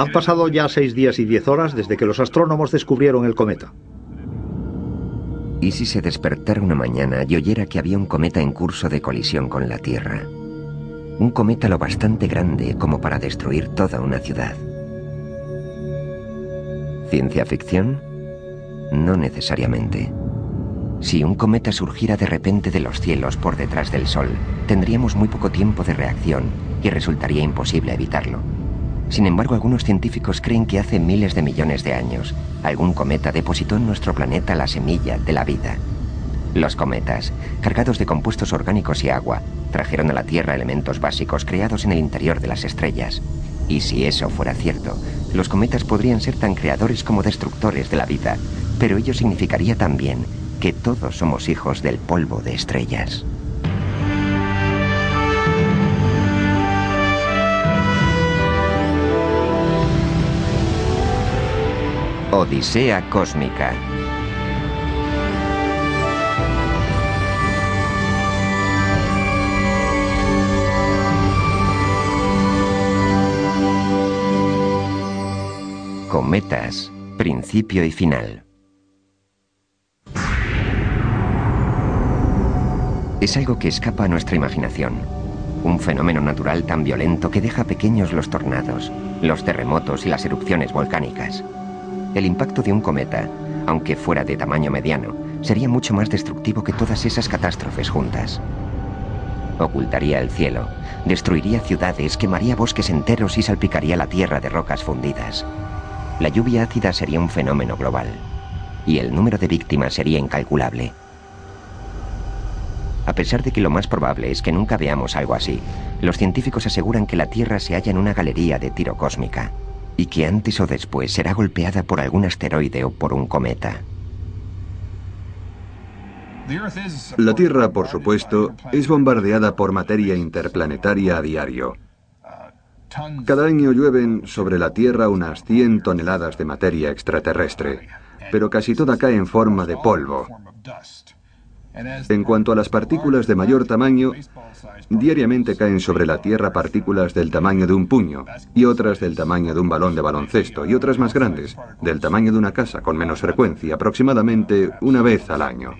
Han pasado ya seis días y diez horas desde que los astrónomos descubrieron el cometa. ¿Y si se despertara una mañana y oyera que había un cometa en curso de colisión con la Tierra? Un cometa lo bastante grande como para destruir toda una ciudad. ¿Ciencia ficción? No necesariamente. Si un cometa surgiera de repente de los cielos por detrás del Sol, tendríamos muy poco tiempo de reacción y resultaría imposible evitarlo. Sin embargo, algunos científicos creen que hace miles de millones de años, algún cometa depositó en nuestro planeta la semilla de la vida. Los cometas, cargados de compuestos orgánicos y agua, trajeron a la Tierra elementos básicos creados en el interior de las estrellas. Y si eso fuera cierto, los cometas podrían ser tan creadores como destructores de la vida, pero ello significaría también que todos somos hijos del polvo de estrellas. Odisea Cósmica. Cometas, principio y final. Es algo que escapa a nuestra imaginación. Un fenómeno natural tan violento que deja pequeños los tornados, los terremotos y las erupciones volcánicas. El impacto de un cometa, aunque fuera de tamaño mediano, sería mucho más destructivo que todas esas catástrofes juntas. Ocultaría el cielo, destruiría ciudades, quemaría bosques enteros y salpicaría la tierra de rocas fundidas. La lluvia ácida sería un fenómeno global, y el número de víctimas sería incalculable. A pesar de que lo más probable es que nunca veamos algo así, los científicos aseguran que la Tierra se halla en una galería de tiro cósmica y que antes o después será golpeada por algún asteroide o por un cometa. La Tierra, por supuesto, es bombardeada por materia interplanetaria a diario. Cada año llueven sobre la Tierra unas 100 toneladas de materia extraterrestre, pero casi toda cae en forma de polvo. En cuanto a las partículas de mayor tamaño, diariamente caen sobre la Tierra partículas del tamaño de un puño, y otras del tamaño de un balón de baloncesto, y otras más grandes, del tamaño de una casa con menos frecuencia, aproximadamente una vez al año.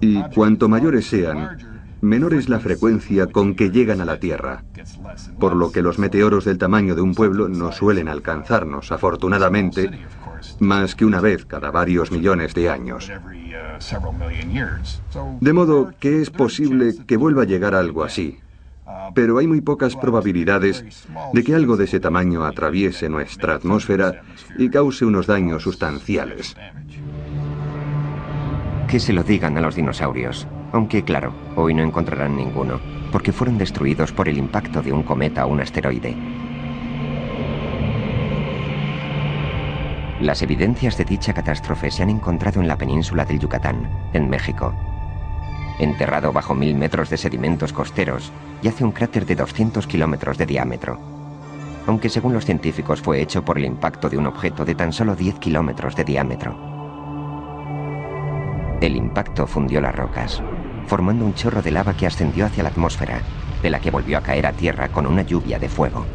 Y cuanto mayores sean, menor es la frecuencia con que llegan a la Tierra, por lo que los meteoros del tamaño de un pueblo no suelen alcanzarnos, afortunadamente, más que una vez cada varios millones de años. De modo que es posible que vuelva a llegar algo así, pero hay muy pocas probabilidades de que algo de ese tamaño atraviese nuestra atmósfera y cause unos daños sustanciales. Que se lo digan a los dinosaurios, aunque claro, hoy no encontrarán ninguno, porque fueron destruidos por el impacto de un cometa o un asteroide. Las evidencias de dicha catástrofe se han encontrado en la península del Yucatán, en México. Enterrado bajo mil metros de sedimentos costeros, yace un cráter de 200 kilómetros de diámetro. Aunque según los científicos fue hecho por el impacto de un objeto de tan solo 10 kilómetros de diámetro. El impacto fundió las rocas, formando un chorro de lava que ascendió hacia la atmósfera, de la que volvió a caer a tierra con una lluvia de fuego.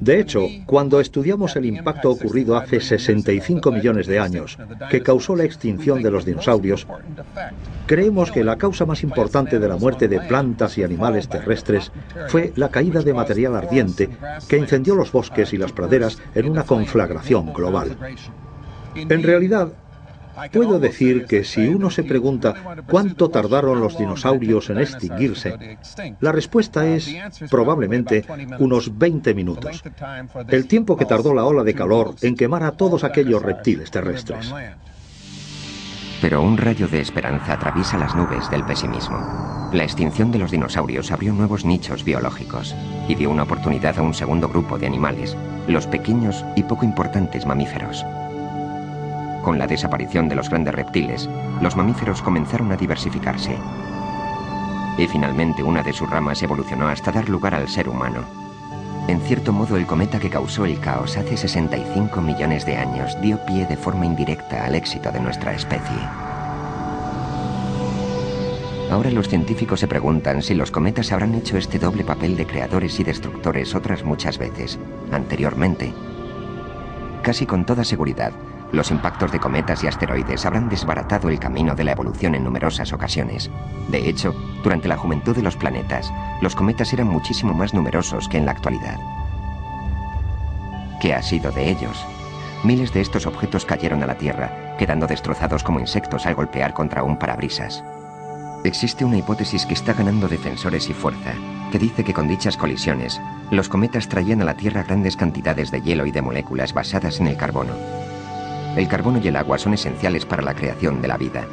De hecho, cuando estudiamos el impacto ocurrido hace 65 millones de años, que causó la extinción de los dinosaurios, creemos que la causa más importante de la muerte de plantas y animales terrestres fue la caída de material ardiente que incendió los bosques y las praderas en una conflagración global. En realidad, Puedo decir que si uno se pregunta cuánto tardaron los dinosaurios en extinguirse, la respuesta es probablemente unos 20 minutos, el tiempo que tardó la ola de calor en quemar a todos aquellos reptiles terrestres. Pero un rayo de esperanza atraviesa las nubes del pesimismo. La extinción de los dinosaurios abrió nuevos nichos biológicos y dio una oportunidad a un segundo grupo de animales, los pequeños y poco importantes mamíferos. Con la desaparición de los grandes reptiles, los mamíferos comenzaron a diversificarse. Y finalmente una de sus ramas evolucionó hasta dar lugar al ser humano. En cierto modo, el cometa que causó el caos hace 65 millones de años dio pie de forma indirecta al éxito de nuestra especie. Ahora los científicos se preguntan si los cometas habrán hecho este doble papel de creadores y destructores otras muchas veces, anteriormente. Casi con toda seguridad, los impactos de cometas y asteroides habrán desbaratado el camino de la evolución en numerosas ocasiones. De hecho, durante la juventud de los planetas, los cometas eran muchísimo más numerosos que en la actualidad. ¿Qué ha sido de ellos? Miles de estos objetos cayeron a la Tierra, quedando destrozados como insectos al golpear contra un parabrisas. Existe una hipótesis que está ganando defensores y fuerza, que dice que con dichas colisiones, los cometas traían a la Tierra grandes cantidades de hielo y de moléculas basadas en el carbono. El carbono y el agua son esenciales para la creación de la vida,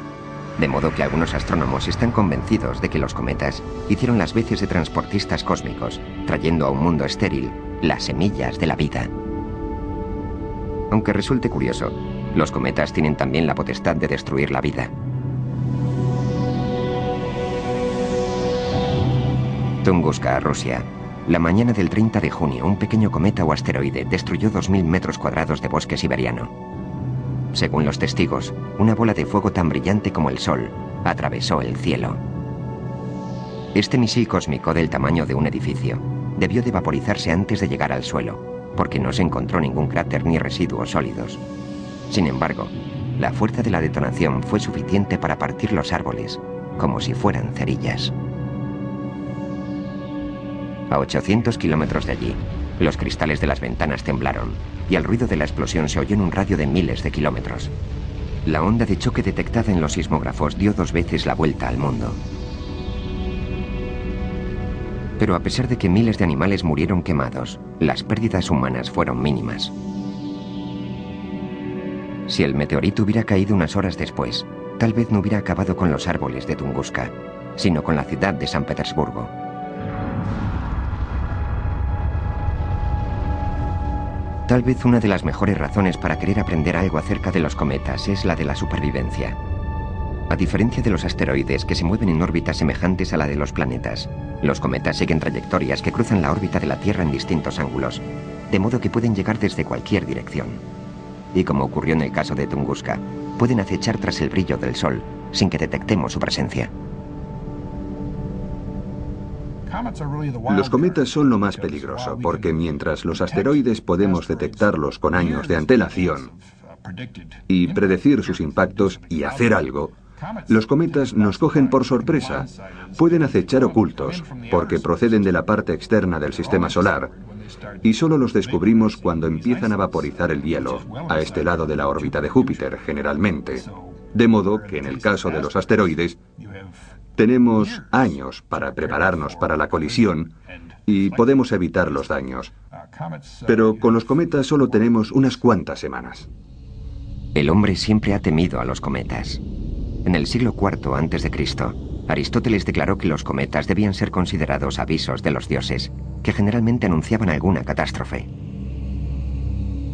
de modo que algunos astrónomos están convencidos de que los cometas hicieron las veces de transportistas cósmicos, trayendo a un mundo estéril las semillas de la vida. Aunque resulte curioso, los cometas tienen también la potestad de destruir la vida. Tunguska, Rusia. La mañana del 30 de junio, un pequeño cometa o asteroide destruyó 2.000 metros cuadrados de bosque siberiano. Según los testigos, una bola de fuego tan brillante como el Sol atravesó el cielo. Este misil cósmico del tamaño de un edificio debió de vaporizarse antes de llegar al suelo, porque no se encontró ningún cráter ni residuos sólidos. Sin embargo, la fuerza de la detonación fue suficiente para partir los árboles, como si fueran cerillas. A 800 kilómetros de allí, los cristales de las ventanas temblaron y el ruido de la explosión se oyó en un radio de miles de kilómetros. La onda de choque detectada en los sismógrafos dio dos veces la vuelta al mundo. Pero a pesar de que miles de animales murieron quemados, las pérdidas humanas fueron mínimas. Si el meteorito hubiera caído unas horas después, tal vez no hubiera acabado con los árboles de Tunguska, sino con la ciudad de San Petersburgo. Tal vez una de las mejores razones para querer aprender algo acerca de los cometas es la de la supervivencia. A diferencia de los asteroides que se mueven en órbitas semejantes a la de los planetas, los cometas siguen trayectorias que cruzan la órbita de la Tierra en distintos ángulos, de modo que pueden llegar desde cualquier dirección. Y como ocurrió en el caso de Tunguska, pueden acechar tras el brillo del Sol sin que detectemos su presencia. Los cometas son lo más peligroso porque mientras los asteroides podemos detectarlos con años de antelación y predecir sus impactos y hacer algo, los cometas nos cogen por sorpresa. Pueden acechar ocultos porque proceden de la parte externa del sistema solar y solo los descubrimos cuando empiezan a vaporizar el hielo, a este lado de la órbita de Júpiter generalmente. De modo que en el caso de los asteroides, tenemos años para prepararnos para la colisión y podemos evitar los daños. Pero con los cometas solo tenemos unas cuantas semanas. El hombre siempre ha temido a los cometas. En el siglo IV a.C., Aristóteles declaró que los cometas debían ser considerados avisos de los dioses, que generalmente anunciaban alguna catástrofe.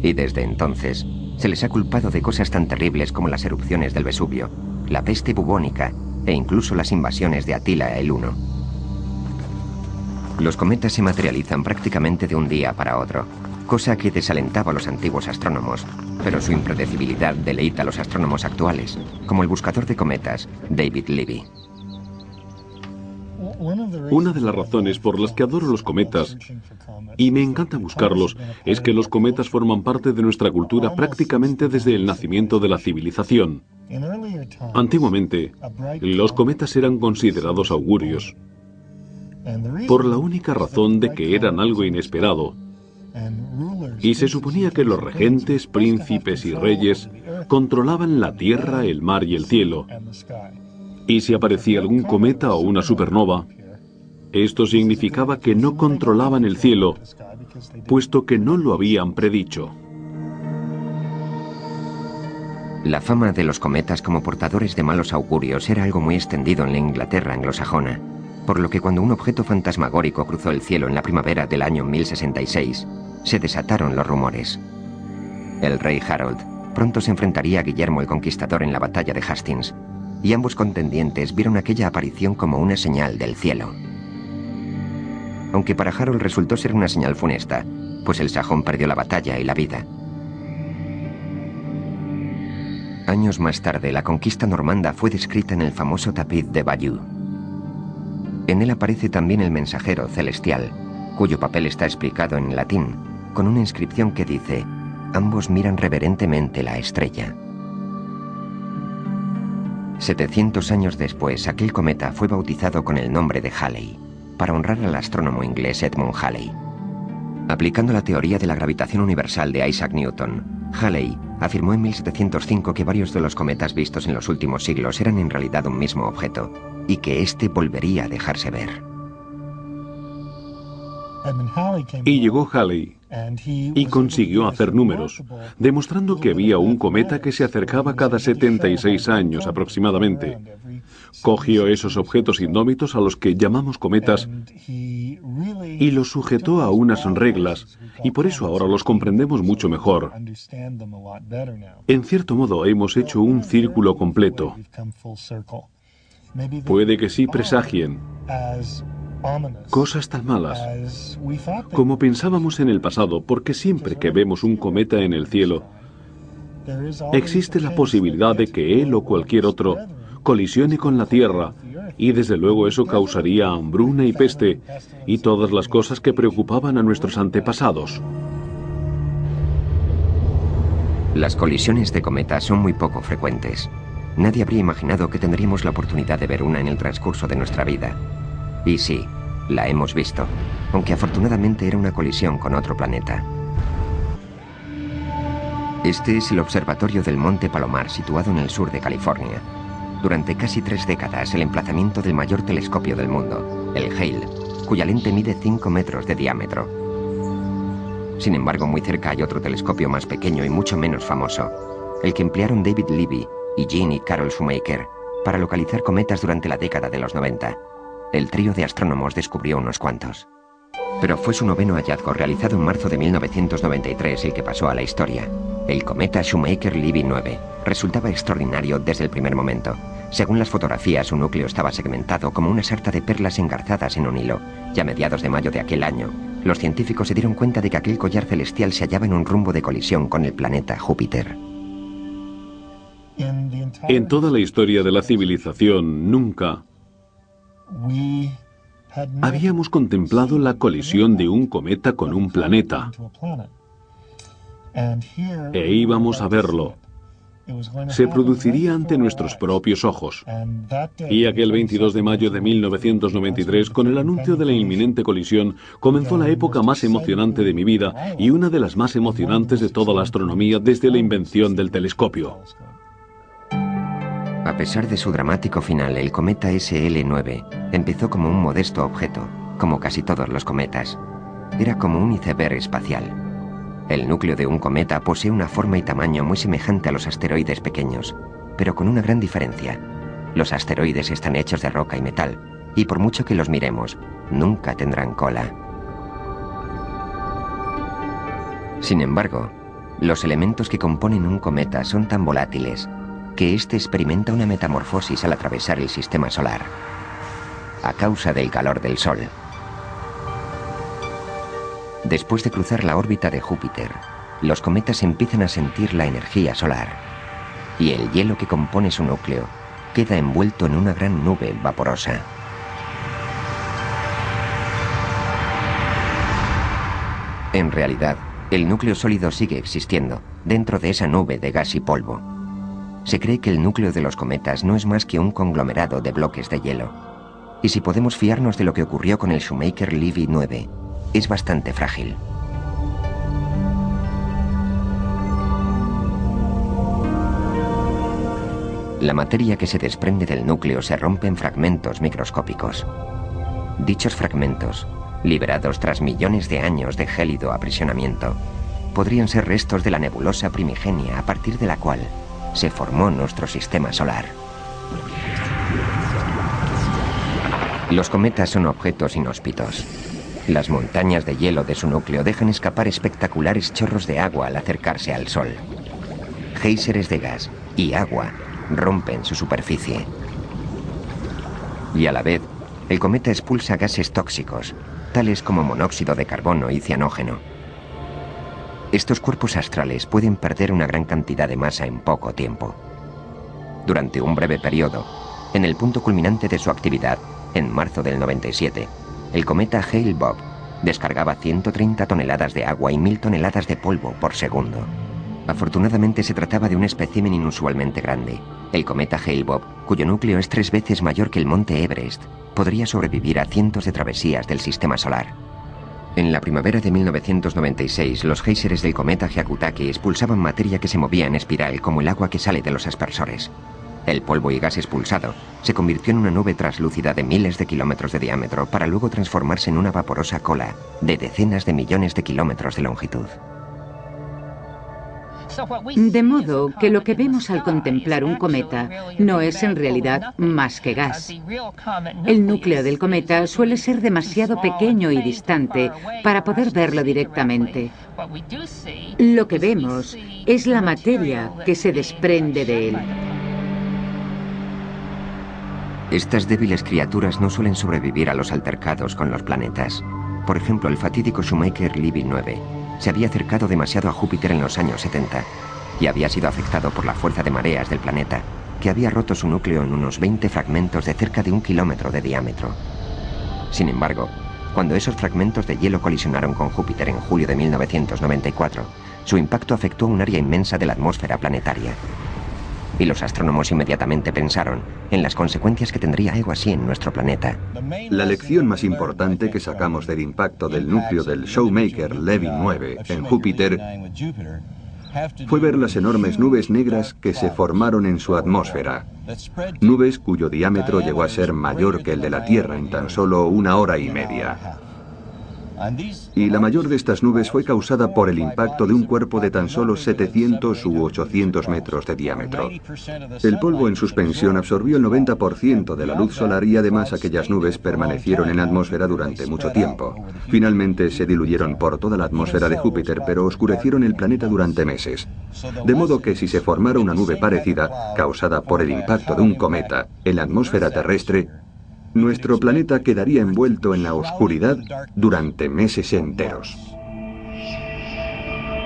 Y desde entonces, se les ha culpado de cosas tan terribles como las erupciones del Vesubio, la peste bubónica e incluso las invasiones de Atila el Huno. Los cometas se materializan prácticamente de un día para otro, cosa que desalentaba a los antiguos astrónomos, pero su impredecibilidad deleita a los astrónomos actuales, como el buscador de cometas, David Levy. Una de las razones por las que adoro los cometas y me encanta buscarlos es que los cometas forman parte de nuestra cultura prácticamente desde el nacimiento de la civilización. Antiguamente, los cometas eran considerados augurios, por la única razón de que eran algo inesperado. Y se suponía que los regentes, príncipes y reyes controlaban la tierra, el mar y el cielo. Y si aparecía algún cometa o una supernova, esto significaba que no controlaban el cielo, puesto que no lo habían predicho. La fama de los cometas como portadores de malos augurios era algo muy extendido en la Inglaterra anglosajona, por lo que cuando un objeto fantasmagórico cruzó el cielo en la primavera del año 1066, se desataron los rumores. El rey Harold pronto se enfrentaría a Guillermo el Conquistador en la batalla de Hastings, y ambos contendientes vieron aquella aparición como una señal del cielo. Aunque para Harold resultó ser una señal funesta, pues el sajón perdió la batalla y la vida. Años más tarde, la conquista normanda fue descrita en el famoso tapiz de Bayeux. En él aparece también el mensajero celestial, cuyo papel está explicado en latín, con una inscripción que dice, ambos miran reverentemente la estrella. 700 años después, aquel cometa fue bautizado con el nombre de Halley, para honrar al astrónomo inglés Edmund Halley. Aplicando la teoría de la gravitación universal de Isaac Newton, Halley afirmó en 1705 que varios de los cometas vistos en los últimos siglos eran en realidad un mismo objeto y que éste volvería a dejarse ver. Y llegó Halley y consiguió hacer números, demostrando que había un cometa que se acercaba cada 76 años aproximadamente. Cogió esos objetos indómitos a los que llamamos cometas y los sujetó a unas reglas, y por eso ahora los comprendemos mucho mejor. En cierto modo hemos hecho un círculo completo. Puede que sí presagien cosas tan malas como pensábamos en el pasado, porque siempre que vemos un cometa en el cielo, existe la posibilidad de que él o cualquier otro colisione con la Tierra, y desde luego eso causaría hambruna y peste, y todas las cosas que preocupaban a nuestros antepasados. Las colisiones de cometas son muy poco frecuentes. Nadie habría imaginado que tendríamos la oportunidad de ver una en el transcurso de nuestra vida. Y sí, la hemos visto, aunque afortunadamente era una colisión con otro planeta. Este es el observatorio del Monte Palomar situado en el sur de California. Durante casi tres décadas, el emplazamiento del mayor telescopio del mundo, el Hale, cuya lente mide 5 metros de diámetro. Sin embargo, muy cerca hay otro telescopio más pequeño y mucho menos famoso, el que emplearon David Levy y Jean y Carol Shoemaker para localizar cometas durante la década de los 90. El trío de astrónomos descubrió unos cuantos. Pero fue su noveno hallazgo realizado en marzo de 1993 el que pasó a la historia. El cometa Shoemaker-Levy 9 resultaba extraordinario desde el primer momento. Según las fotografías, su núcleo estaba segmentado como una sarta de perlas engarzadas en un hilo. Y a mediados de mayo de aquel año, los científicos se dieron cuenta de que aquel collar celestial se hallaba en un rumbo de colisión con el planeta Júpiter. En toda la historia de la civilización, nunca habíamos contemplado la colisión de un cometa con un planeta. E íbamos a verlo. Se produciría ante nuestros propios ojos. Y aquel 22 de mayo de 1993, con el anuncio de la inminente colisión, comenzó la época más emocionante de mi vida y una de las más emocionantes de toda la astronomía desde la invención del telescopio. A pesar de su dramático final, el cometa SL-9 empezó como un modesto objeto, como casi todos los cometas. Era como un iceberg espacial. El núcleo de un cometa posee una forma y tamaño muy semejante a los asteroides pequeños, pero con una gran diferencia. Los asteroides están hechos de roca y metal, y por mucho que los miremos, nunca tendrán cola. Sin embargo, los elementos que componen un cometa son tan volátiles que éste experimenta una metamorfosis al atravesar el sistema solar, a causa del calor del Sol. Después de cruzar la órbita de Júpiter, los cometas empiezan a sentir la energía solar, y el hielo que compone su núcleo queda envuelto en una gran nube vaporosa. En realidad, el núcleo sólido sigue existiendo dentro de esa nube de gas y polvo. Se cree que el núcleo de los cometas no es más que un conglomerado de bloques de hielo. Y si podemos fiarnos de lo que ocurrió con el Shoemaker-Levy 9, es bastante frágil. La materia que se desprende del núcleo se rompe en fragmentos microscópicos. Dichos fragmentos, liberados tras millones de años de gélido aprisionamiento, podrían ser restos de la nebulosa primigenia a partir de la cual se formó nuestro sistema solar. Los cometas son objetos inhóspitos. Las montañas de hielo de su núcleo dejan escapar espectaculares chorros de agua al acercarse al Sol. Géiseres de gas y agua rompen su superficie. Y a la vez, el cometa expulsa gases tóxicos, tales como monóxido de carbono y cianógeno. Estos cuerpos astrales pueden perder una gran cantidad de masa en poco tiempo. Durante un breve periodo, en el punto culminante de su actividad, en marzo del 97, el cometa Hale-Bopp descargaba 130 toneladas de agua y 1000 toneladas de polvo por segundo. Afortunadamente se trataba de un espécimen inusualmente grande. El cometa Hale-Bopp, cuyo núcleo es tres veces mayor que el monte Everest, podría sobrevivir a cientos de travesías del sistema solar. En la primavera de 1996, los géiseres del cometa Hyakutake expulsaban materia que se movía en espiral como el agua que sale de los aspersores. El polvo y gas expulsado se convirtió en una nube translúcida de miles de kilómetros de diámetro para luego transformarse en una vaporosa cola de decenas de millones de kilómetros de longitud. De modo que lo que vemos al contemplar un cometa no es en realidad más que gas. El núcleo del cometa suele ser demasiado pequeño y distante para poder verlo directamente. Lo que vemos es la materia que se desprende de él. Estas débiles criaturas no suelen sobrevivir a los altercados con los planetas. Por ejemplo, el fatídico Shoemaker Libby 9 se había acercado demasiado a Júpiter en los años 70 y había sido afectado por la fuerza de mareas del planeta, que había roto su núcleo en unos 20 fragmentos de cerca de un kilómetro de diámetro. Sin embargo, cuando esos fragmentos de hielo colisionaron con Júpiter en julio de 1994, su impacto afectó un área inmensa de la atmósfera planetaria, y los astrónomos inmediatamente pensaron en las consecuencias que tendría algo así en nuestro planeta. La lección más importante que sacamos del impacto del núcleo del Showmaker Levy 9 en Júpiter fue ver las enormes nubes negras que se formaron en su atmósfera. Nubes cuyo diámetro llegó a ser mayor que el de la Tierra en tan solo una hora y media. Y la mayor de estas nubes fue causada por el impacto de un cuerpo de tan solo 700 u 800 metros de diámetro. El polvo en suspensión absorbió el 90% de la luz solar y además aquellas nubes permanecieron en atmósfera durante mucho tiempo. Finalmente se diluyeron por toda la atmósfera de Júpiter, pero oscurecieron el planeta durante meses. De modo que si se formara una nube parecida, causada por el impacto de un cometa, en la atmósfera terrestre, nuestro planeta quedaría envuelto en la oscuridad durante meses enteros.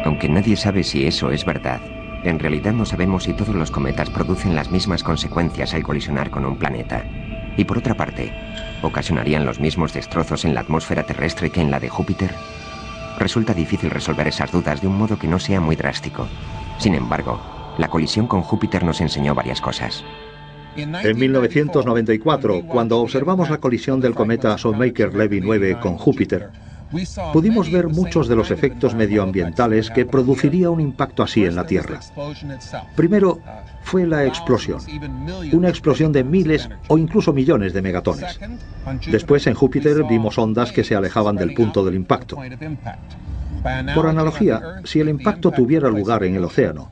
Aunque nadie sabe si eso es verdad, en realidad no sabemos si todos los cometas producen las mismas consecuencias al colisionar con un planeta. Y por otra parte, ¿ocasionarían los mismos destrozos en la atmósfera terrestre que en la de Júpiter? Resulta difícil resolver esas dudas de un modo que no sea muy drástico. Sin embargo, la colisión con Júpiter nos enseñó varias cosas. En 1994, cuando observamos la colisión del cometa Shoemaker-Levy 9 con Júpiter, pudimos ver muchos de los efectos medioambientales que produciría un impacto así en la Tierra. Primero fue la explosión, una explosión de miles o incluso millones de megatones. Después en Júpiter vimos ondas que se alejaban del punto del impacto. Por analogía, si el impacto tuviera lugar en el océano,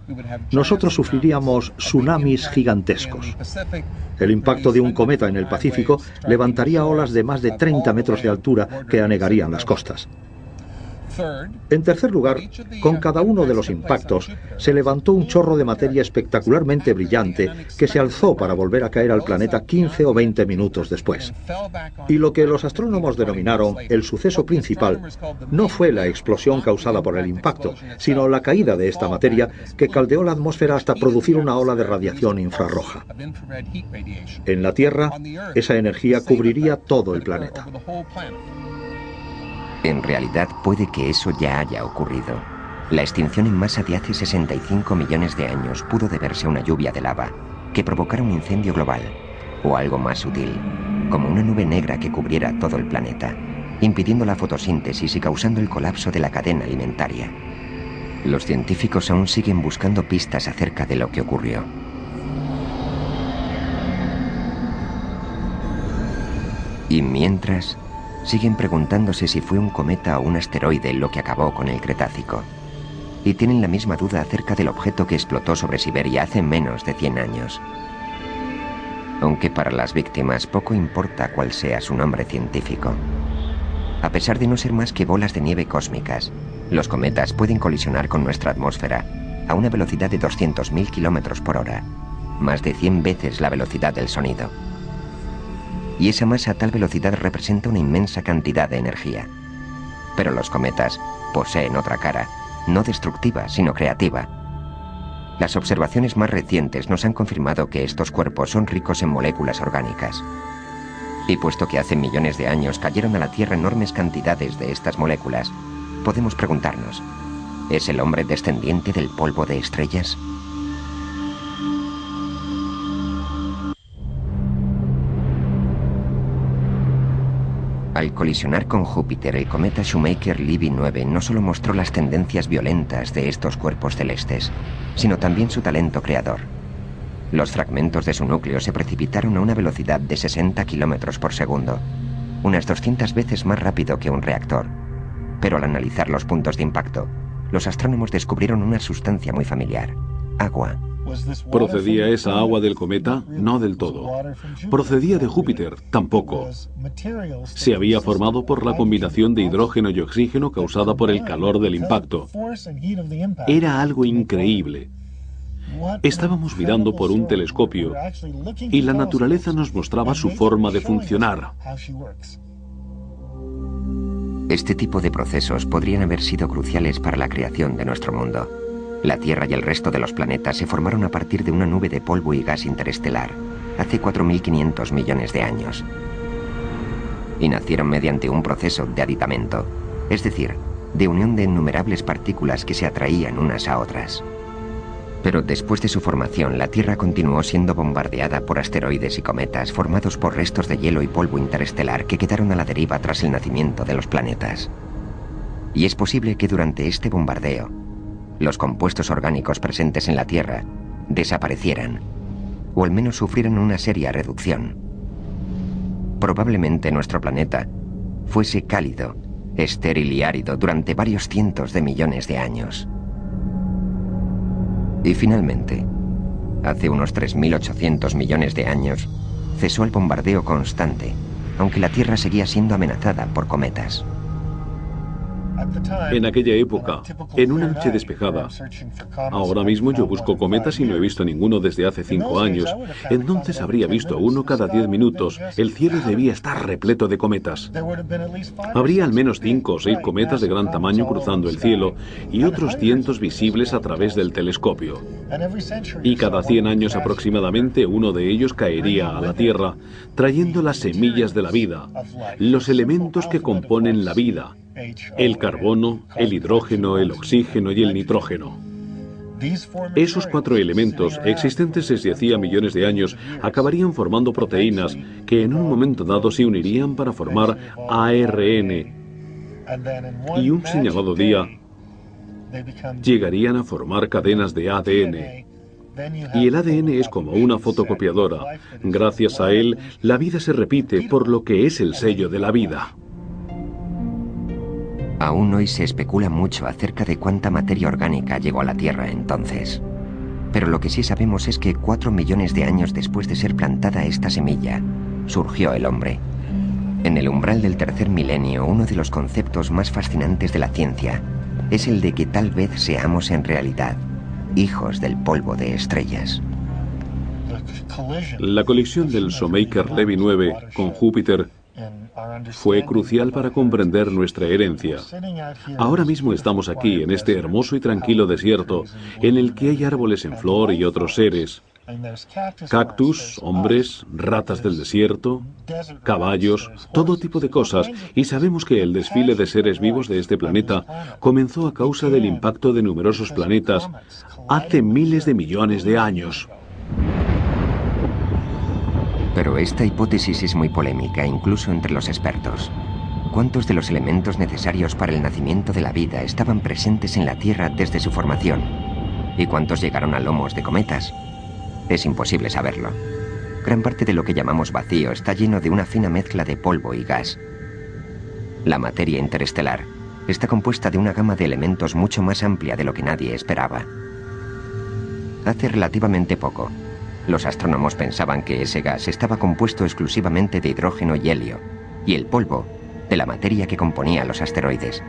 nosotros sufriríamos tsunamis gigantescos. El impacto de un cometa en el Pacífico levantaría olas de más de 30 metros de altura que anegarían las costas. En tercer lugar, con cada uno de los impactos se levantó un chorro de materia espectacularmente brillante que se alzó para volver a caer al planeta 15 o 20 minutos después. Y lo que los astrónomos denominaron el suceso principal no fue la explosión causada por el impacto, sino la caída de esta materia que caldeó la atmósfera hasta producir una ola de radiación infrarroja. En la Tierra, esa energía cubriría todo el planeta. En realidad puede que eso ya haya ocurrido. La extinción en masa de hace 65 millones de años pudo deberse a una lluvia de lava que provocara un incendio global, o algo más sutil, como una nube negra que cubriera todo el planeta, impidiendo la fotosíntesis y causando el colapso de la cadena alimentaria. Los científicos aún siguen buscando pistas acerca de lo que ocurrió. Y mientras, siguen preguntándose si fue un cometa o un asteroide lo que acabó con el Cretácico. y tienen la misma duda acerca del objeto que explotó sobre Siberia hace menos de 100 años. Aunque para las víctimas poco importa cuál sea su nombre científico. A pesar de no ser más que bolas de nieve cósmicas, los cometas pueden colisionar con nuestra atmósfera a una velocidad de 200.000 kilómetros por hora, más de 100 veces la velocidad del sonido. Y esa masa a tal velocidad representa una inmensa cantidad de energía. Pero los cometas poseen otra cara, no destructiva, sino creativa. Las observaciones más recientes nos han confirmado que estos cuerpos son ricos en moléculas orgánicas. Y puesto que hace millones de años cayeron a la Tierra enormes cantidades de estas moléculas, podemos preguntarnos, ¿es el hombre descendiente del polvo de estrellas? Al colisionar con Júpiter, el cometa Shoemaker-Levy 9 no solo mostró las tendencias violentas de estos cuerpos celestes, sino también su talento creador. Los fragmentos de su núcleo se precipitaron a una velocidad de 60 kilómetros por segundo, unas 200 veces más rápido que un reactor. Pero al analizar los puntos de impacto, los astrónomos descubrieron una sustancia muy familiar: agua. ¿Procedía esa agua del cometa? No del todo. ¿Procedía de Júpiter? Tampoco. Se había formado por la combinación de hidrógeno y oxígeno causada por el calor del impacto. Era algo increíble. Estábamos mirando por un telescopio y la naturaleza nos mostraba su forma de funcionar. Este tipo de procesos podrían haber sido cruciales para la creación de nuestro mundo. La Tierra y el resto de los planetas se formaron a partir de una nube de polvo y gas interestelar hace 4.500 millones de años. Y nacieron mediante un proceso de aditamento, es decir, de unión de innumerables partículas que se atraían unas a otras. Pero después de su formación, la Tierra continuó siendo bombardeada por asteroides y cometas formados por restos de hielo y polvo interestelar que quedaron a la deriva tras el nacimiento de los planetas. Y es posible que durante este bombardeo, los compuestos orgánicos presentes en la Tierra desaparecieran, o al menos sufrieran una seria reducción. Probablemente nuestro planeta fuese cálido, estéril y árido durante varios cientos de millones de años. Y finalmente, hace unos 3.800 millones de años, cesó el bombardeo constante, aunque la Tierra seguía siendo amenazada por cometas. En aquella época, en una noche despejada, ahora mismo yo busco cometas y no he visto ninguno desde hace cinco años. Entonces habría visto uno cada diez minutos. El cielo debía estar repleto de cometas. Habría al menos cinco o seis cometas de gran tamaño cruzando el cielo y otros cientos visibles a través del telescopio. Y cada cien años aproximadamente uno de ellos caería a la Tierra, trayendo las semillas de la vida, los elementos que componen la vida, el carbono, el hidrógeno, el oxígeno y el nitrógeno. Esos cuatro elementos, existentes desde hacía millones de años, acabarían formando proteínas que en un momento dado se unirían para formar ARN. Y un señalado día llegarían a formar cadenas de ADN. Y el ADN es como una fotocopiadora. Gracias a él, la vida se repite por lo que es el sello de la vida. Aún hoy se especula mucho acerca de cuánta materia orgánica llegó a la Tierra entonces. Pero lo que sí sabemos es que cuatro millones de años después de ser plantada esta semilla, surgió el hombre. En el umbral del tercer milenio, uno de los conceptos más fascinantes de la ciencia es el de que tal vez seamos en realidad hijos del polvo de estrellas. La colisión del Shoemaker-Levy 9 con Júpiter fue crucial para comprender nuestra herencia. Ahora mismo estamos aquí, en este hermoso y tranquilo desierto, en el que hay árboles en flor y otros seres. Cactus, hombres, ratas del desierto, caballos, todo tipo de cosas, y sabemos que el desfile de seres vivos de este planeta comenzó a causa del impacto de numerosos planetas hace miles de millones de años. Pero esta hipótesis es muy polémica, incluso entre los expertos. ¿Cuántos de los elementos necesarios para el nacimiento de la vida estaban presentes en la Tierra desde su formación? ¿Y cuántos llegaron a lomos de cometas? Es imposible saberlo. Gran parte de lo que llamamos vacío está lleno de una fina mezcla de polvo y gas. La materia interestelar está compuesta de una gama de elementos mucho más amplia de lo que nadie esperaba. Hace relativamente poco, los astrónomos pensaban que ese gas estaba compuesto exclusivamente de hidrógeno y helio, y el polvo de la materia que componía los asteroides.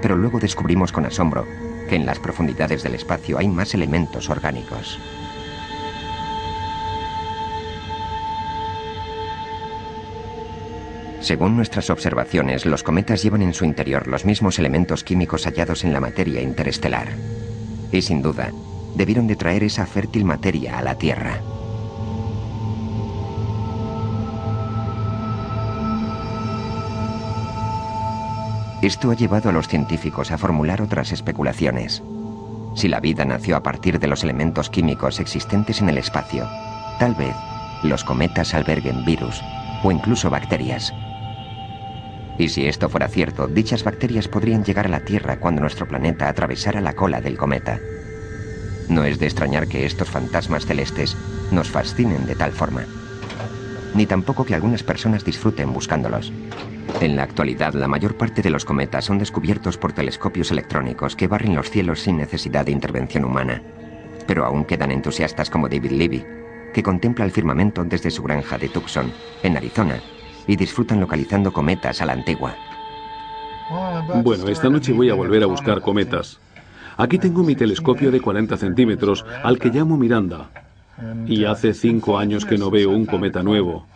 Pero luego descubrimos con asombro que en las profundidades del espacio hay más elementos orgánicos. Según nuestras observaciones, los cometas llevan en su interior los mismos elementos químicos hallados en la materia interestelar. Y sin duda, debieron de traer esa fértil materia a la Tierra. Esto ha llevado a los científicos a formular otras especulaciones. Si la vida nació a partir de los elementos químicos existentes en el espacio, tal vez los cometas alberguen virus o incluso bacterias. Y si esto fuera cierto, dichas bacterias podrían llegar a la Tierra cuando nuestro planeta atravesara la cola del cometa. No es de extrañar que estos fantasmas celestes nos fascinen de tal forma, ni tampoco que algunas personas disfruten buscándolos. En la actualidad, la mayor parte de los cometas son descubiertos por telescopios electrónicos que barren los cielos sin necesidad de intervención humana. Pero aún quedan entusiastas como David Levy, que contempla el firmamento desde su granja de Tucson, en Arizona, y disfrutan localizando cometas a la antigua. Bueno, esta noche voy a volver a buscar cometas. Aquí tengo mi telescopio de 40 centímetros, al que llamo Miranda. Y hace cinco años que no veo un cometa nuevo.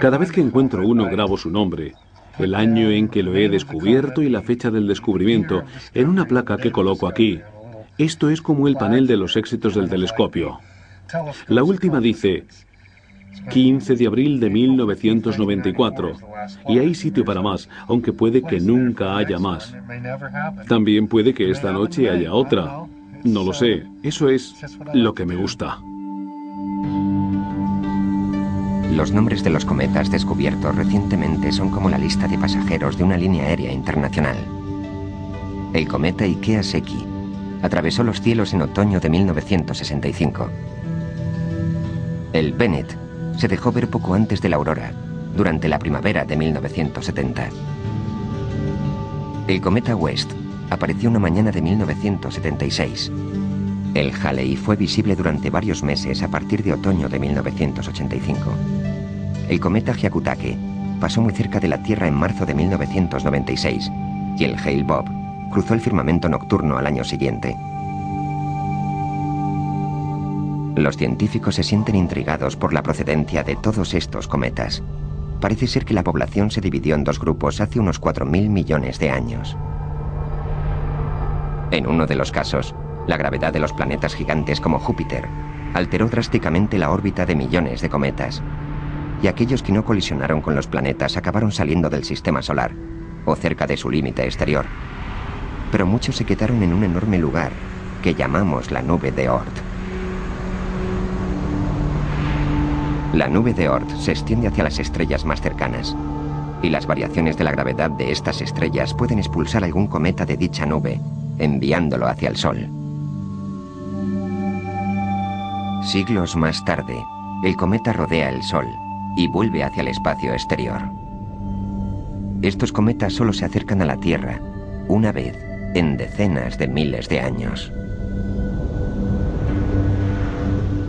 Cada vez que encuentro uno grabo su nombre, el año en que lo he descubierto y la fecha del descubrimiento en una placa que coloco aquí. Esto es como el panel de los éxitos del telescopio. La última dice 15 de abril de 1994. Y hay sitio para más, aunque puede que nunca haya más. También puede que esta noche haya otra. No lo sé. Eso es lo que me gusta. Los nombres de los cometas descubiertos recientemente son como la lista de pasajeros de una línea aérea internacional. El cometa Ikea Seki atravesó los cielos en otoño de 1965. El Bennett se dejó ver poco antes de la aurora, durante la primavera de 1970. El cometa West apareció una mañana de 1976. El Halley fue visible durante varios meses a partir de otoño de 1985. El cometa Hyakutake pasó muy cerca de la Tierra en marzo de 1996 y el Hale Bob cruzó el firmamento nocturno al año siguiente. Los científicos se sienten intrigados por la procedencia de todos estos cometas. Parece ser que la población se dividió en dos grupos hace unos 4.000 millones de años. En uno de los casos, la gravedad de los planetas gigantes como Júpiter alteró drásticamente la órbita de millones de cometas. Y aquellos que no colisionaron con los planetas acabaron saliendo del sistema solar, o cerca de su límite exterior. Pero muchos se quedaron en un enorme lugar que llamamos la nube de Oort. La nube de Oort se extiende hacia las estrellas más cercanas, y las variaciones de la gravedad de estas estrellas pueden expulsar algún cometa de dicha nube, enviándolo hacia el Sol. Siglos más tarde, el cometa rodea el Sol y vuelve hacia el espacio exterior. Estos cometas solo se acercan a la Tierra una vez en decenas de miles de años.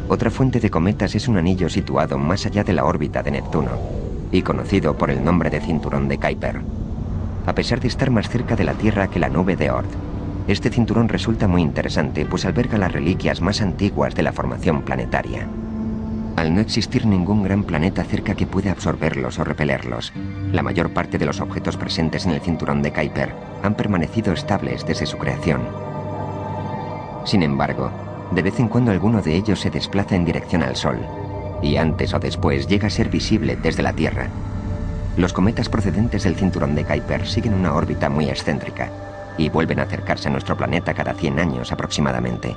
Otra fuente de cometas es un anillo situado más allá de la órbita de Neptuno y conocido por el nombre de cinturón de Kuiper. A pesar de estar más cerca de la Tierra que la nube de Oort, este cinturón resulta muy interesante pues alberga las reliquias más antiguas de la formación planetaria. Al no existir ningún gran planeta cerca que pueda absorberlos o repelerlos, la mayor parte de los objetos presentes en el cinturón de Kuiper han permanecido estables desde su creación. Sin embargo, de vez en cuando alguno de ellos se desplaza en dirección al Sol, y antes o después llega a ser visible desde la Tierra. Los cometas procedentes del cinturón de Kuiper siguen una órbita muy excéntrica y vuelven a acercarse a nuestro planeta cada 100 años aproximadamente.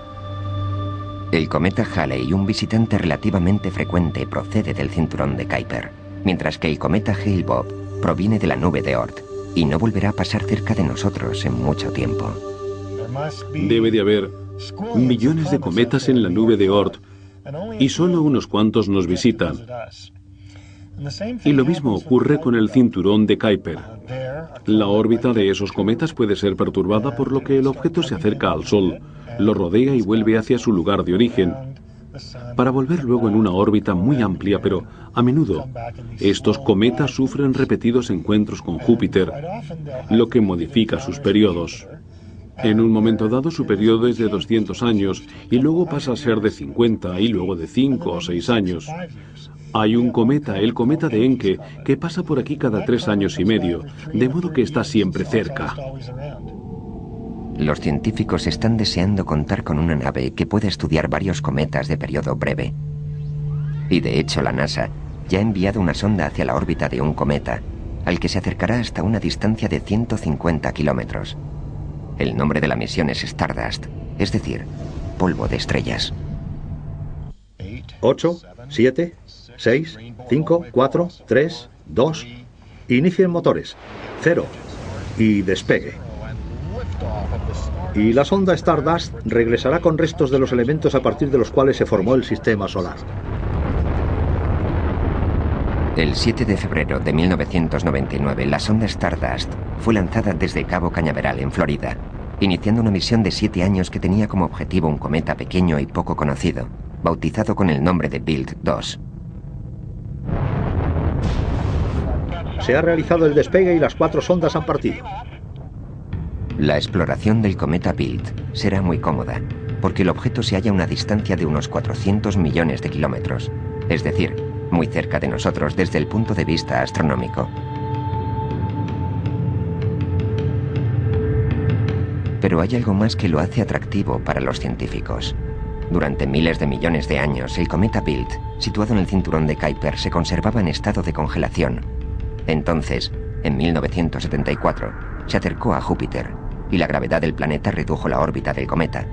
El cometa Halley, un visitante relativamente frecuente, procede del cinturón de Kuiper, mientras que el cometa Hale-Bopp proviene de la nube de Oort y no volverá a pasar cerca de nosotros en mucho tiempo. Debe de haber millones de cometas en la nube de Oort y solo unos cuantos nos visitan. Y lo mismo ocurre con el cinturón de Kuiper. La órbita de esos cometas puede ser perturbada por lo que el objeto se acerca al Sol, lo rodea y vuelve hacia su lugar de origen, para volver luego en una órbita muy amplia, pero a menudo estos cometas sufren repetidos encuentros con Júpiter, lo que modifica sus periodos. En un momento dado su periodo es de 200 años y luego pasa a ser de 50 y luego de 5 o 6 años. Hay un cometa, el cometa de Encke, que pasa por aquí cada tres años y medio, de modo que está siempre cerca. Los científicos están deseando contar con una nave que pueda estudiar varios cometas de periodo breve. Y de hecho la NASA ya ha enviado una sonda hacia la órbita de un cometa, al que se acercará hasta una distancia de 150 kilómetros. El nombre de la misión es Stardust, es decir, polvo de estrellas. 8, 7, 6, 5, 4, 3, 2. Inicien motores. 0. Y despegue. Y la sonda Stardust regresará con restos de los elementos a partir de los cuales se formó el sistema solar. El 7 de febrero de 1999, la sonda Stardust fue lanzada desde Cabo Cañaveral, en Florida, iniciando una misión de siete años que tenía como objetivo un cometa pequeño y poco conocido, bautizado con el nombre de Bild 2. Se ha realizado el despegue y las cuatro sondas han partido. La exploración del cometa Bild será muy cómoda, porque el objeto se halla a una distancia de unos 400 millones de kilómetros, es decir, muy cerca de nosotros desde el punto de vista astronómico. Pero hay algo más que lo hace atractivo para los científicos. Durante miles de millones de años, el cometa Bild, situado en el cinturón de Kuiper, se conservaba en estado de congelación. Entonces, en 1974, se acercó a Júpiter y la gravedad del planeta redujo la órbita del cometa.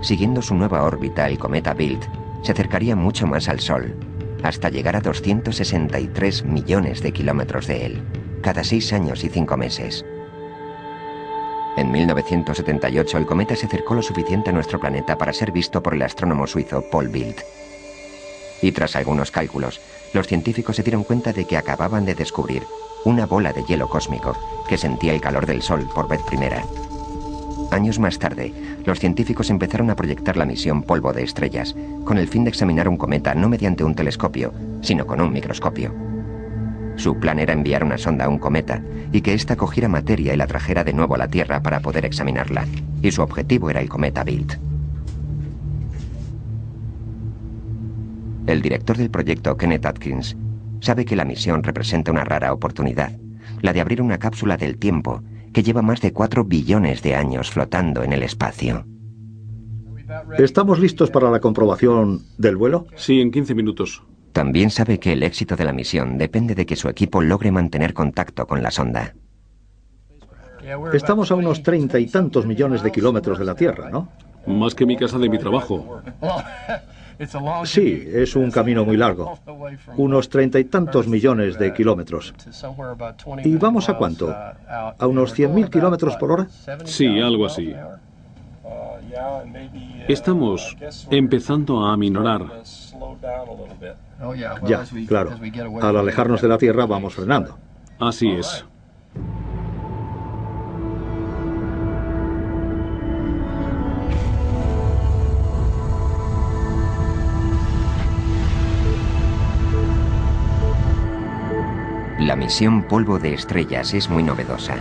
Siguiendo su nueva órbita, el cometa Bild se acercaría mucho más al Sol, hasta llegar a 263 millones de kilómetros de él, cada seis años y cinco meses. En 1978 el cometa se acercó lo suficiente a nuestro planeta para ser visto por el astrónomo suizo Paul Bild. Y tras algunos cálculos, los científicos se dieron cuenta de que acababan de descubrir una bola de hielo cósmico que sentía el calor del Sol por vez primera. Años más tarde, los científicos empezaron a proyectar la misión Polvo de Estrellas, con el fin de examinar un cometa no mediante un telescopio, sino con un microscopio. Su plan era enviar una sonda a un cometa y que ésta cogiera materia y la trajera de nuevo a la Tierra para poder examinarla, y su objetivo era el cometa Bild. El director del proyecto, Kenneth Atkins, sabe que la misión representa una rara oportunidad, la de abrir una cápsula del tiempo que lleva más de 4 billones de años flotando en el espacio. ¿Estamos listos para la comprobación del vuelo? Sí, en 15 minutos. También sabe que el éxito de la misión depende de que su equipo logre mantener contacto con la sonda. Estamos a unos treinta y tantos millones de kilómetros de la Tierra, ¿no? Más que mi casa de mi trabajo. Sí, es un camino muy largo. Unos treinta y tantos millones de kilómetros. ¿Y vamos a cuánto? ¿A unos 100.000 kilómetros por hora? Sí, algo así. Estamos empezando a aminorar. Ya, claro. Al alejarnos de la Tierra vamos frenando. Así es. La misión Polvo de Estrellas es muy novedosa.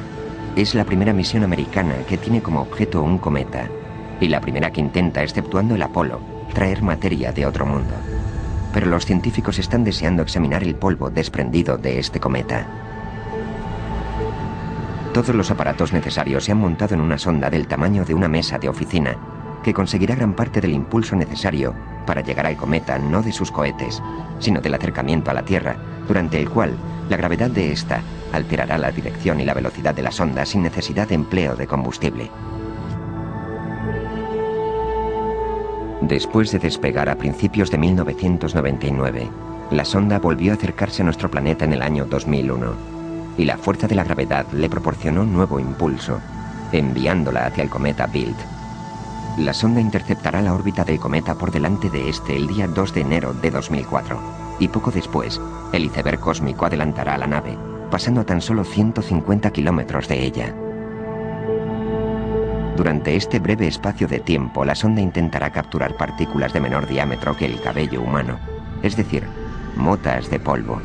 Es la primera misión americana que tiene como objeto un cometa y la primera que intenta, exceptuando el Apolo, traer materia de otro mundo. Pero los científicos están deseando examinar el polvo desprendido de este cometa. Todos los aparatos necesarios se han montado en una sonda del tamaño de una mesa de oficina, que conseguirá gran parte del impulso necesario para llegar al cometa no de sus cohetes, sino del acercamiento a la Tierra, durante el cual la gravedad de esta alterará la dirección y la velocidad de la sonda sin necesidad de empleo de combustible. Después de despegar a principios de 1999, la sonda volvió a acercarse a nuestro planeta en el año 2001 y la fuerza de la gravedad le proporcionó nuevo impulso, enviándola hacia el cometa Bild. La sonda interceptará la órbita del cometa por delante de este el día 2 de enero de 2004 y poco después el iceberg cósmico adelantará a la nave, pasando a tan solo 150 kilómetros de ella. Durante este breve espacio de tiempo, la sonda intentará capturar partículas de menor diámetro que el cabello humano, es decir, motas de polvo.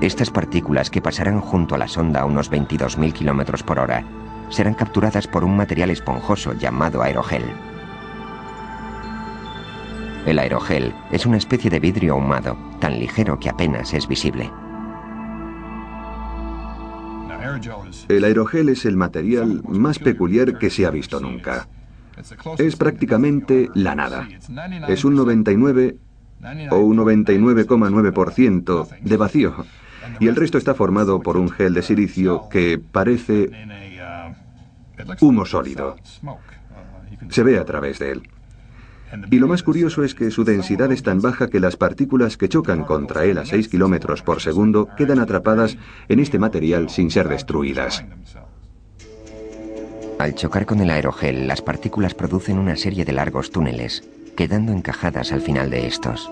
Estas partículas que pasarán junto a la sonda a unos 22.000 kilómetros por hora serán capturadas por un material esponjoso llamado aerogel. El aerogel es una especie de vidrio ahumado, tan ligero que apenas es visible. El aerogel es el material más peculiar que se ha visto nunca. Es prácticamente la nada. Es un 99 o un 99,9% de vacío. Y el resto está formado por un gel de silicio que parece humo sólido. Se ve a través de él. Y lo más curioso es que su densidad es tan baja que las partículas que chocan contra él a 6 kilómetros por segundo quedan atrapadas en este material sin ser destruidas. Al chocar con el aerogel, las partículas producen una serie de largos túneles, quedando encajadas al final de estos.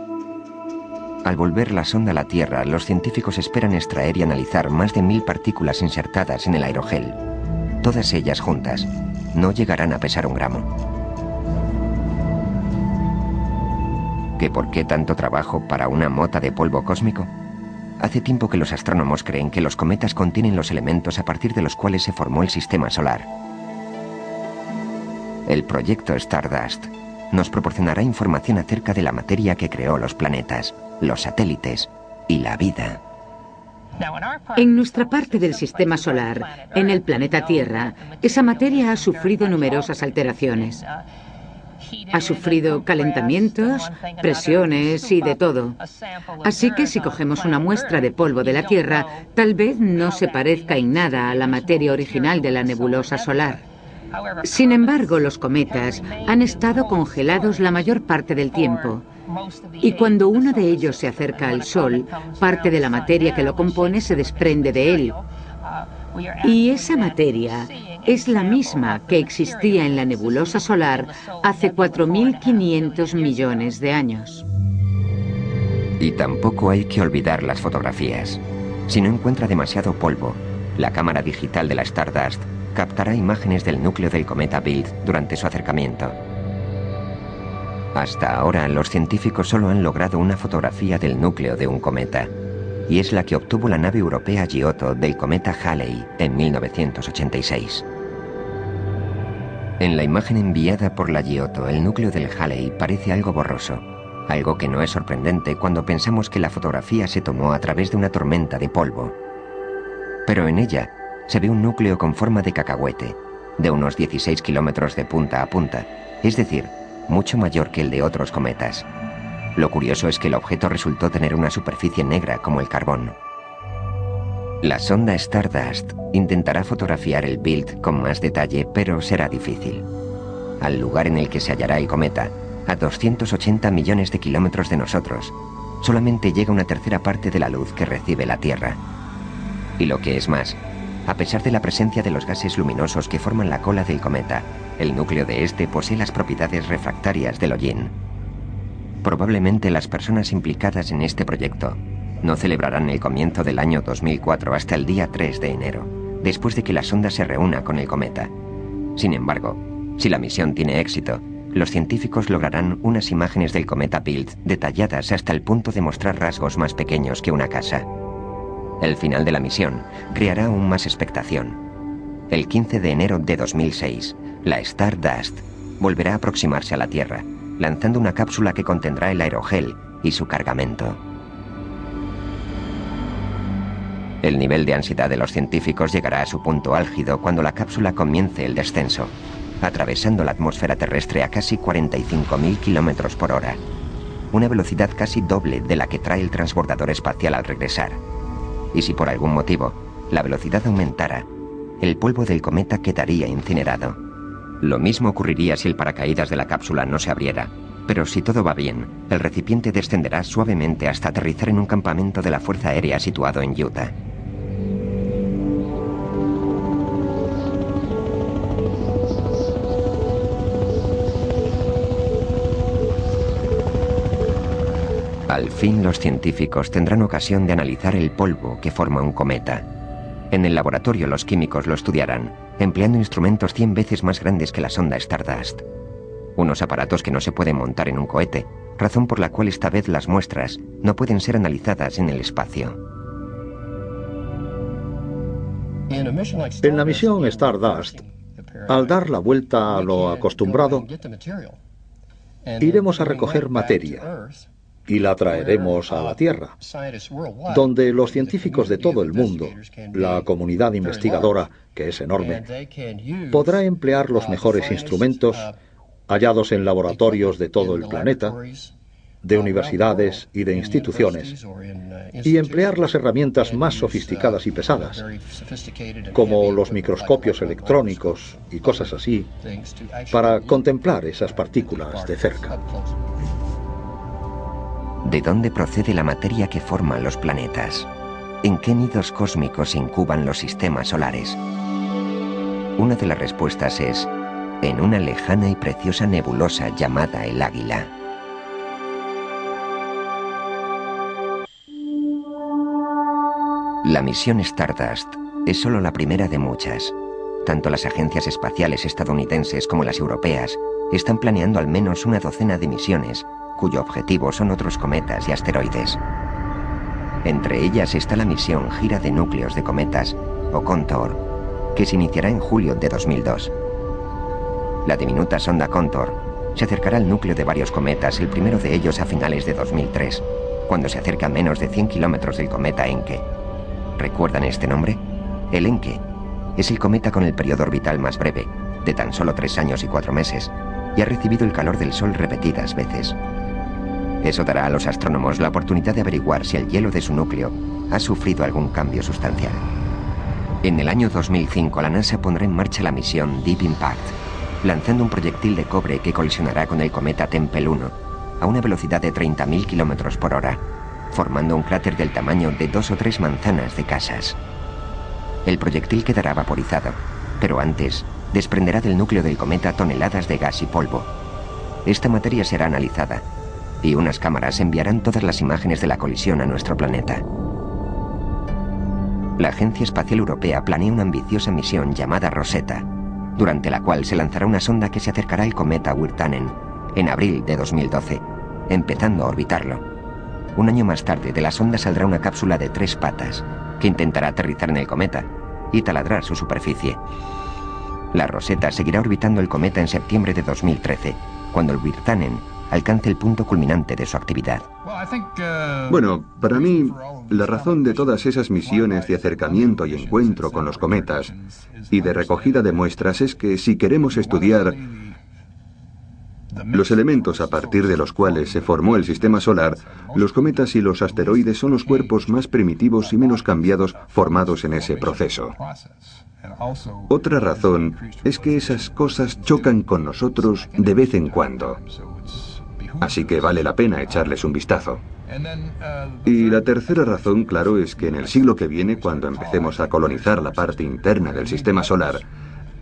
Al volver la sonda a la Tierra, los científicos esperan extraer y analizar más de mil partículas insertadas en el aerogel. Todas ellas juntas no llegarán a pesar un gramo. ¿Que por qué tanto trabajo para una mota de polvo cósmico? Hace tiempo que los astrónomos creen que los cometas contienen los elementos a partir de los cuales se formó el sistema solar. El proyecto Stardust nos proporcionará información acerca de la materia que creó los planetas, los satélites y la vida. En nuestra parte del sistema solar, en el planeta Tierra, esa materia ha sufrido numerosas alteraciones. Ha sufrido calentamientos, presiones y de todo. Así que si cogemos una muestra de polvo de la Tierra, tal vez no se parezca en nada a la materia original de la nebulosa solar. Sin embargo, los cometas han estado congelados la mayor parte del tiempo. Y cuando uno de ellos se acerca al Sol, parte de la materia que lo compone se desprende de él. Y esa materia es la misma que existía en la nebulosa solar hace 4.500 millones de años. Y tampoco hay que olvidar las fotografías. Si no encuentra demasiado polvo, la cámara digital de la Stardust captará imágenes del núcleo del cometa Bild durante su acercamiento. Hasta ahora, los científicos solo han logrado una fotografía del núcleo de un cometa, y es la que obtuvo la nave europea Giotto del cometa Halley en 1986. En la imagen enviada por la Giotto, el núcleo del Halley parece algo borroso, algo que no es sorprendente cuando pensamos que la fotografía se tomó a través de una tormenta de polvo. Pero en ella se ve un núcleo con forma de cacahuete, de unos 16 kilómetros de punta a punta, es decir, mucho mayor que el de otros cometas. Lo curioso es que el objeto resultó tener una superficie negra como el carbón. La sonda Stardust intentará fotografiar el Bild con más detalle, pero será difícil. Al lugar en el que se hallará el cometa, a 280 millones de kilómetros de nosotros, solamente llega una tercera parte de la luz que recibe la Tierra. Y lo que es más, a pesar de la presencia de los gases luminosos que forman la cola del cometa, el núcleo de este posee las propiedades refractarias del hollín. Probablemente las personas implicadas en este proyecto no celebrarán el comienzo del año 2004 hasta el día 3 de enero, después de que la sonda se reúna con el cometa. Sin embargo, si la misión tiene éxito, los científicos lograrán unas imágenes del cometa Bild detalladas hasta el punto de mostrar rasgos más pequeños que una casa. El final de la misión creará aún más expectación. El 15 de enero de 2006, la Stardust volverá a aproximarse a la Tierra, lanzando una cápsula que contendrá el aerogel y su cargamento. El nivel de ansiedad de los científicos llegará a su punto álgido cuando la cápsula comience el descenso, atravesando la atmósfera terrestre a casi 45.000 kilómetros por hora, una velocidad casi doble de la que trae el transbordador espacial al regresar. Y si por algún motivo la velocidad aumentara, el polvo del cometa quedaría incinerado. Lo mismo ocurriría si el paracaídas de la cápsula no se abriera, pero si todo va bien, el recipiente descenderá suavemente hasta aterrizar en un campamento de la Fuerza Aérea situado en Utah. Al fin los científicos tendrán ocasión de analizar el polvo que forma un cometa. En el laboratorio los químicos lo estudiarán, empleando instrumentos 100 veces más grandes que la sonda Stardust. Unos aparatos que no se pueden montar en un cohete, razón por la cual esta vez las muestras no pueden ser analizadas en el espacio. En la misión Stardust, al dar la vuelta a lo acostumbrado, iremos a recoger materia y la traeremos a la Tierra, donde los científicos de todo el mundo, la comunidad investigadora, que es enorme, podrá emplear los mejores instrumentos hallados en laboratorios de todo el planeta, de universidades y de instituciones, y emplear las herramientas más sofisticadas y pesadas, como los microscopios electrónicos y cosas así, para contemplar esas partículas de cerca. ¿De dónde procede la materia que forma los planetas? ¿En qué nidos cósmicos incuban los sistemas solares? Una de las respuestas es en una lejana y preciosa nebulosa llamada el Águila. La misión Stardust es solo la primera de muchas. Tanto las agencias espaciales estadounidenses como las europeas están planeando al menos una docena de misiones cuyo objetivo son otros cometas y asteroides. Entre ellas está la misión Gira de Núcleos de Cometas, o CONTOR, que se iniciará en julio de 2002. La diminuta sonda CONTOR se acercará al núcleo de varios cometas, el primero de ellos a finales de 2003, cuando se acerca a menos de 100 kilómetros del cometa Encke. ¿Recuerdan este nombre? El Encke es el cometa con el periodo orbital más breve, de tan solo tres años y cuatro meses, y ha recibido el calor del Sol repetidas veces. Eso dará a los astrónomos la oportunidad de averiguar si el hielo de su núcleo ha sufrido algún cambio sustancial. En el año 2005 la NASA pondrá en marcha la misión Deep Impact, lanzando un proyectil de cobre que colisionará con el cometa Tempel 1 a una velocidad de 30.000 km por hora formando un cráter del tamaño de dos o tres manzanas de casas. El proyectil quedará vaporizado, pero antes desprenderá del núcleo del cometa toneladas de gas y polvo. Esta materia será analizada y unas cámaras enviarán todas las imágenes de la colisión a nuestro planeta. La Agencia Espacial Europea planea una ambiciosa misión llamada Rosetta, durante la cual se lanzará una sonda que se acercará al cometa Wirtanen en abril de 2012, empezando a orbitarlo. Un año más tarde, de la sonda saldrá una cápsula de tres patas, que intentará aterrizar en el cometa y taladrar su superficie. La Rosetta seguirá orbitando el cometa en septiembre de 2013, cuando el Wirtanen alcance el punto culminante de su actividad. Bueno, para mí, la razón de todas esas misiones de acercamiento y encuentro con los cometas y de recogida de muestras es que si queremos estudiar los elementos a partir de los cuales se formó el sistema solar, los cometas y los asteroides son los cuerpos más primitivos y menos cambiados formados en ese proceso. Otra razón es que esas cosas chocan con nosotros de vez en cuando. Así que vale la pena echarles un vistazo. Y la tercera razón, claro, es que en el siglo que viene, cuando empecemos a colonizar la parte interna del sistema solar,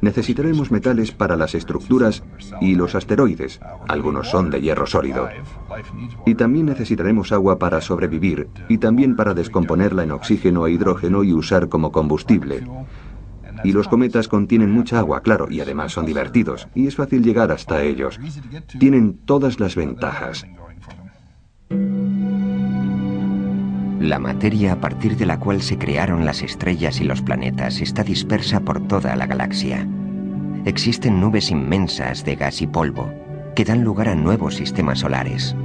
necesitaremos metales para las estructuras y los asteroides, algunos son de hierro sólido. Y también necesitaremos agua para sobrevivir y también para descomponerla en oxígeno e hidrógeno y usar como combustible. Y los cometas contienen mucha agua, claro, y además son divertidos, y es fácil llegar hasta ellos. Tienen todas las ventajas. La materia a partir de la cual se crearon las estrellas y los planetas está dispersa por toda la galaxia. Existen nubes inmensas de gas y polvo que dan lugar a nuevos sistemas solares.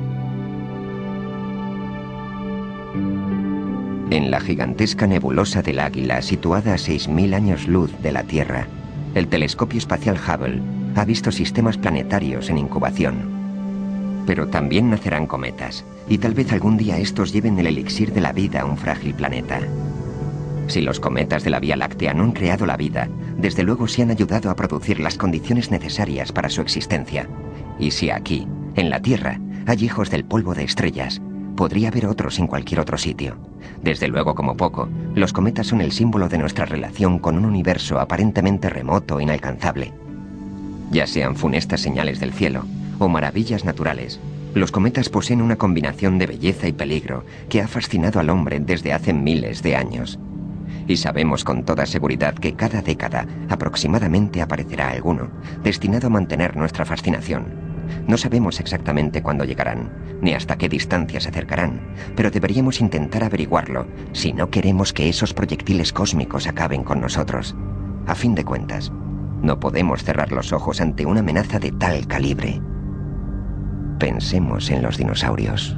En la gigantesca nebulosa del Águila, situada a 6.000 años luz de la Tierra, el telescopio espacial Hubble ha visto sistemas planetarios en incubación. Pero también nacerán cometas, y tal vez algún día estos lleven el elixir de la vida a un frágil planeta. Si los cometas de la Vía Láctea no han creado la vida, desde luego sí han ayudado a producir las condiciones necesarias para su existencia. Y si aquí, en la Tierra, hay hijos del polvo de estrellas, podría haber otros en cualquier otro sitio. Desde luego, como poco, los cometas son el símbolo de nuestra relación con un universo aparentemente remoto e inalcanzable. Ya sean funestas señales del cielo o maravillas naturales, Los cometas poseen una combinación de belleza y peligro que ha fascinado al hombre desde hace miles de años. Y sabemos con toda seguridad que cada década aproximadamente aparecerá alguno, destinado a mantener nuestra fascinación. No sabemos exactamente cuándo llegarán, ni hasta qué distancia se acercarán, pero deberíamos intentar averiguarlo si no queremos que esos proyectiles cósmicos acaben con nosotros. A fin de cuentas, no podemos cerrar los ojos ante una amenaza de tal calibre. Pensemos en los dinosaurios.